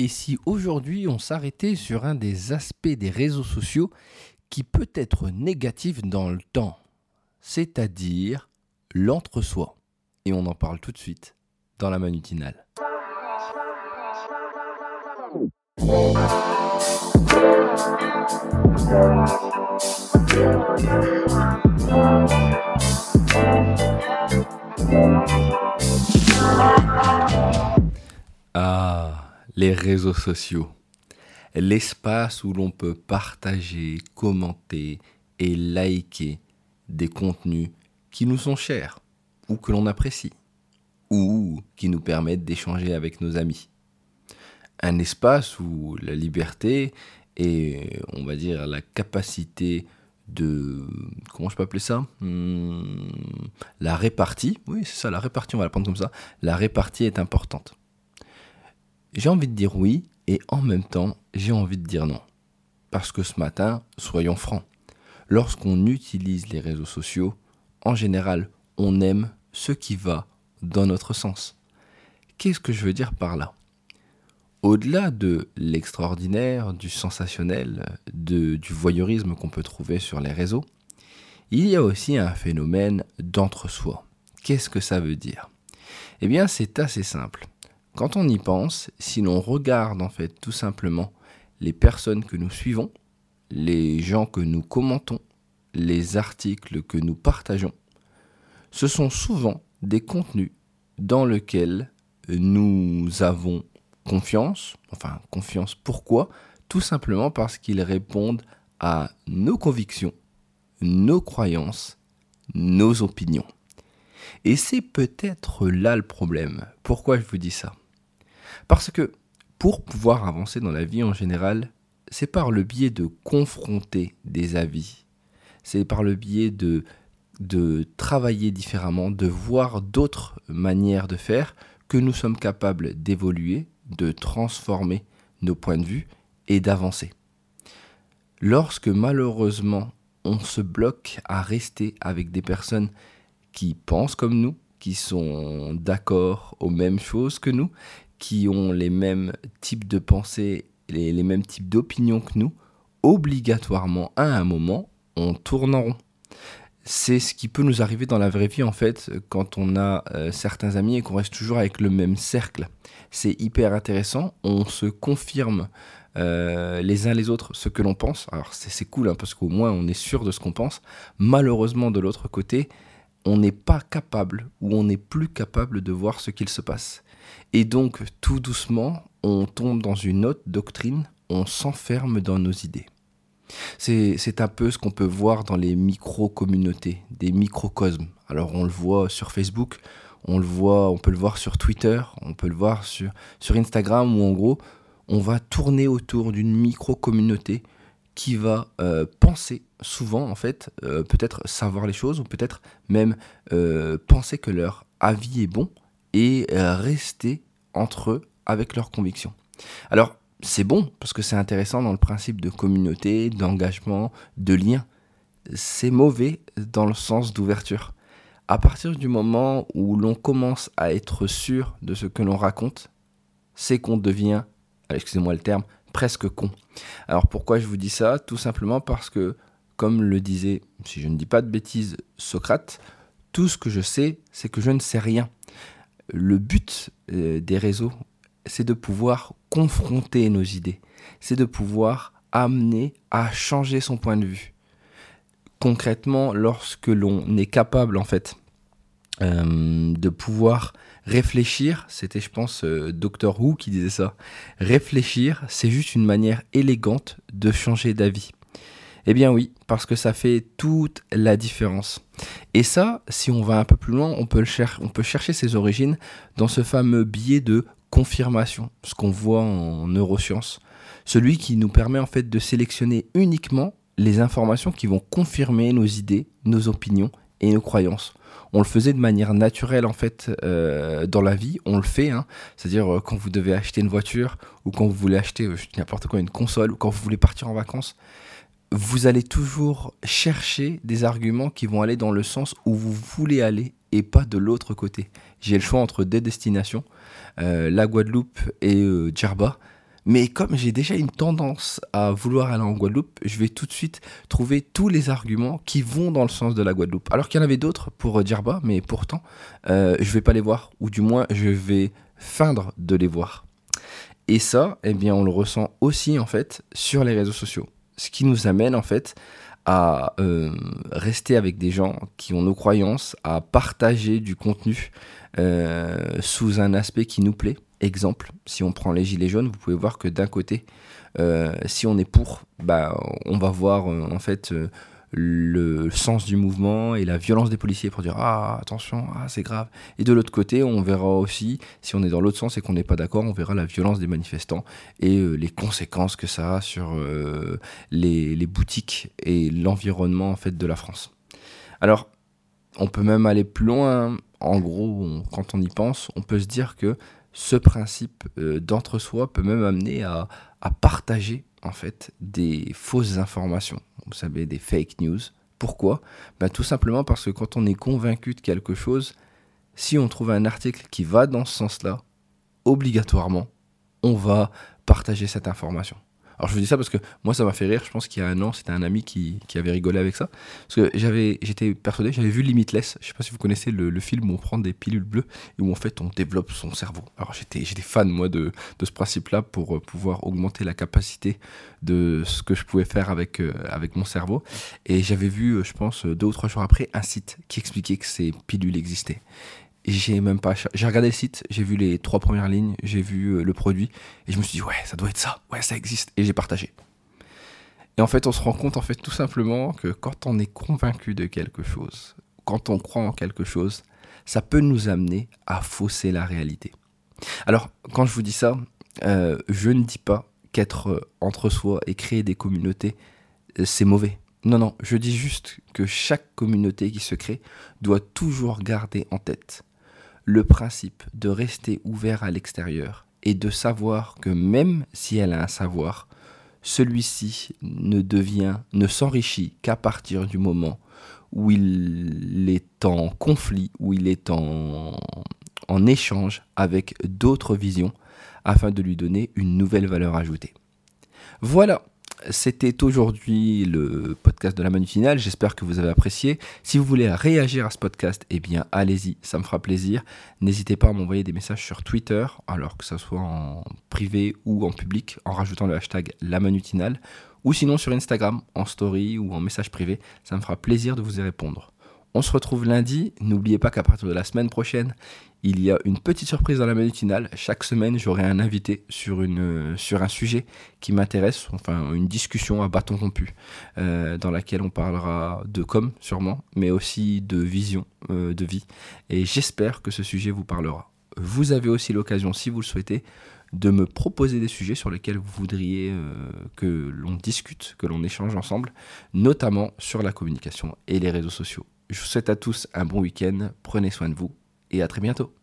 Et si aujourd'hui on s'arrêtait sur un des aspects des réseaux sociaux qui peut être négatif dans le temps, c'est-à-dire l'entre-soi. Et on en parle tout de suite dans la manutinale. Les réseaux sociaux. L'espace où l'on peut partager, commenter et liker des contenus qui nous sont chers ou que l'on apprécie ou qui nous permettent d'échanger avec nos amis. Un espace où la liberté et on va dire la capacité de comment je peux appeler ça? Hmm, la répartie oui c'est ça la répartie on va la prendre comme ça la répartie est importante j'ai envie de dire oui et en même temps, j'ai envie de dire non. Parce que ce matin, soyons francs, lorsqu'on utilise les réseaux sociaux, en général, on aime ce qui va dans notre sens. Qu'est-ce que je veux dire par là? Au-delà de l'extraordinaire, du sensationnel, du voyeurisme qu'on peut trouver sur les réseaux, il y a aussi un phénomène d'entre-soi. Qu'est-ce que ça veut dire? Eh bien, c'est assez simple. Quand on y pense, si l'on regarde en fait tout simplement les personnes que nous suivons, les gens que nous commentons, les articles que nous partageons, ce sont souvent des contenus dans lesquels nous avons confiance. Enfin, confiance pourquoi? Tout simplement parce qu'ils répondent à nos convictions, nos croyances, nos opinions. Et c'est peut-être là le problème. Pourquoi je vous dis ça? Parce que pour pouvoir avancer dans la vie en général, c'est par le biais de confronter des avis, c'est par le biais de, travailler différemment, de voir d'autres manières de faire que nous sommes capables d'évoluer, de transformer nos points de vue et d'avancer. Lorsque malheureusement on se bloque à rester avec des personnes qui pensent comme nous, qui sont d'accord aux mêmes choses que nous, qui ont les mêmes types de pensées, les, les mêmes types d'opinions que nous, obligatoirement, à un moment, on tourne en rond. C'est ce qui peut nous arriver dans la vraie vie, en fait, quand on a euh, certains amis et qu'on reste toujours avec le même cercle. C'est hyper intéressant, on se confirme euh, les uns les autres ce que l'on pense. Alors c'est cool, hein, parce qu'au moins on est sûr de ce qu'on pense. Malheureusement, de l'autre côté, on n'est pas capable ou on n'est plus capable de voir ce qu'il se passe. Et donc, tout doucement, on tombe dans une autre doctrine, on s'enferme dans nos idées. C'est un peu ce qu'on peut voir dans les micro-communautés, des microcosmes. Alors on le voit sur Facebook, on le voit, on peut le voir sur Twitter, on peut le voir sur, Instagram, où en gros, on va tourner autour d'une micro-communauté qui va euh, penser souvent, en fait, euh, peut-être savoir les choses, ou peut-être même euh, penser que leur avis est bon, et euh, rester entre eux avec leurs convictions. Alors, c'est bon parce que c'est intéressant dans le principe de communauté, d'engagement, de lien. C'est mauvais dans le sens d'ouverture. À partir du moment où l'on commence à être sûr de ce que l'on raconte, c'est qu'on devient, excusez-moi le terme, presque con. Alors pourquoi je vous dis ça? Tout simplement parce que, comme le disait, si je ne dis pas de bêtises, Socrate, tout ce que je sais, c'est que je ne sais rien le but euh, des réseaux, c'est de pouvoir confronter nos idées, c'est de pouvoir amener à changer son point de vue. Concrètement, lorsque l'on est capable, en fait, euh, de pouvoir réfléchir, c'était je pense euh, Doctor Who qui disait ça, réfléchir, c'est juste une manière élégante de changer d'avis. Eh bien oui, parce que ça fait toute la différence. Et ça, si on va un peu plus loin, on peut, chercher ses origines dans ce fameux biais de confirmation, ce qu'on voit en neurosciences. Celui qui nous permet en fait de sélectionner uniquement les informations qui vont confirmer nos idées, nos opinions et nos croyances. On le faisait de manière naturelle en fait euh, dans la vie, on le fait, hein. c'est-à-dire euh, quand vous devez acheter une voiture ou quand vous voulez acheter euh, n'importe quoi, une console ou quand vous voulez partir en vacances, vous allez toujours chercher des arguments qui vont aller dans le sens où vous voulez aller et pas de l'autre côté. J'ai le choix entre des destinations, euh, la Guadeloupe et euh, Djerba. Mais comme j'ai déjà une tendance à vouloir aller en Guadeloupe, je vais tout de suite trouver tous les arguments qui vont dans le sens de la Guadeloupe. Alors qu'il y en avait d'autres pour Djerba, mais pourtant, euh, je vais pas les voir, ou du moins, je vais feindre de les voir. Et ça, eh bien, on le ressent aussi en fait sur les réseaux sociaux. Ce qui nous amène en fait à euh, rester avec des gens qui ont nos croyances, à partager du contenu euh, sous un aspect qui nous plaît. Exemple, si on prend les gilets jaunes, vous pouvez voir que d'un côté, euh, si on est pour, bah, on va voir en fait le sens du mouvement et la violence des policiers pour dire ah attention ah c'est grave. Et de l'autre côté on verra aussi si on est dans l'autre sens et qu'on n'est pas d'accord on verra la violence des manifestants et euh, les conséquences que ça a sur euh, les, boutiques et l'environnement en fait de la France. Alors on peut même aller plus loin. En gros quand on y pense on peut se dire que ce principe euh, d'entre-soi peut même amener à partager en fait des fausses informations, vous savez, des fake news. Pourquoi? Ben, Tout simplement parce que quand on est convaincu de quelque chose, si on trouve un article qui va dans ce sens-là, obligatoirement, on va partager cette information. Alors je vous dis ça parce que moi ça m'a fait rire, je pense qu'il y a un an c'était un ami qui, avait rigolé avec ça. Parce que j'avais, j'étais persuadé, j'avais vu Limitless, je sais pas si vous connaissez le, film où on prend des pilules bleues et où en fait on développe son cerveau. Alors j'étais, fan moi de, ce principe-là pour euh, pouvoir augmenter la capacité de ce que je pouvais faire avec, euh, avec mon cerveau. Et j'avais vu, euh, je pense, deux ou trois jours après, un site qui expliquait que ces pilules existaient j'ai même pas j'ai regardé le site j'ai vu les trois premières lignes j'ai vu euh, le produit et je me suis dit ouais ça doit être ça ouais ça existe et j'ai partagé. Et en fait on se rend compte en fait tout simplement que quand on est convaincu de quelque chose quand on croit en quelque chose ça peut nous amener à fausser la réalité. Alors quand je vous dis ça euh, je ne dis pas qu'être euh, entre soi et créer des communautés c'est mauvais. Non, non, je dis juste que chaque communauté qui se crée doit toujours garder en tête le principe de rester ouvert à l'extérieur et de savoir que même si elle a un savoir, celui-ci ne devient, ne s'enrichit qu'à partir du moment où il est en conflit, où il est en, en échange avec d'autres visions afin de lui donner une nouvelle valeur ajoutée. Voilà, c'était aujourd'hui le podcast de la manutinale. J'espère que vous avez apprécié. Si vous voulez réagir à ce podcast, eh bien, allez-y, ça me fera plaisir. N'hésitez pas à m'envoyer des messages sur Twitter, alors que ce soit en privé ou en public, en rajoutant le hashtag la manutinale, ou sinon sur Instagram, en story ou en message privé. Ça me fera plaisir de vous y répondre. On se retrouve lundi. N'oubliez pas qu'à partir de la semaine prochaine, il y a une petite surprise dans la manutinale. Chaque semaine, j'aurai un invité sur un sujet qui m'intéresse, enfin une discussion à bâton rompu, euh, dans laquelle on parlera de com sûrement, mais aussi de vision euh, de vie. Et j'espère que ce sujet vous parlera. Vous avez aussi l'occasion, si vous le souhaitez, de me proposer des sujets sur lesquels vous voudriez euh, que l'on discute, que l'on échange ensemble, notamment sur la communication et les réseaux sociaux. Je vous souhaite à tous un bon week-end, prenez soin de vous et à très bientôt.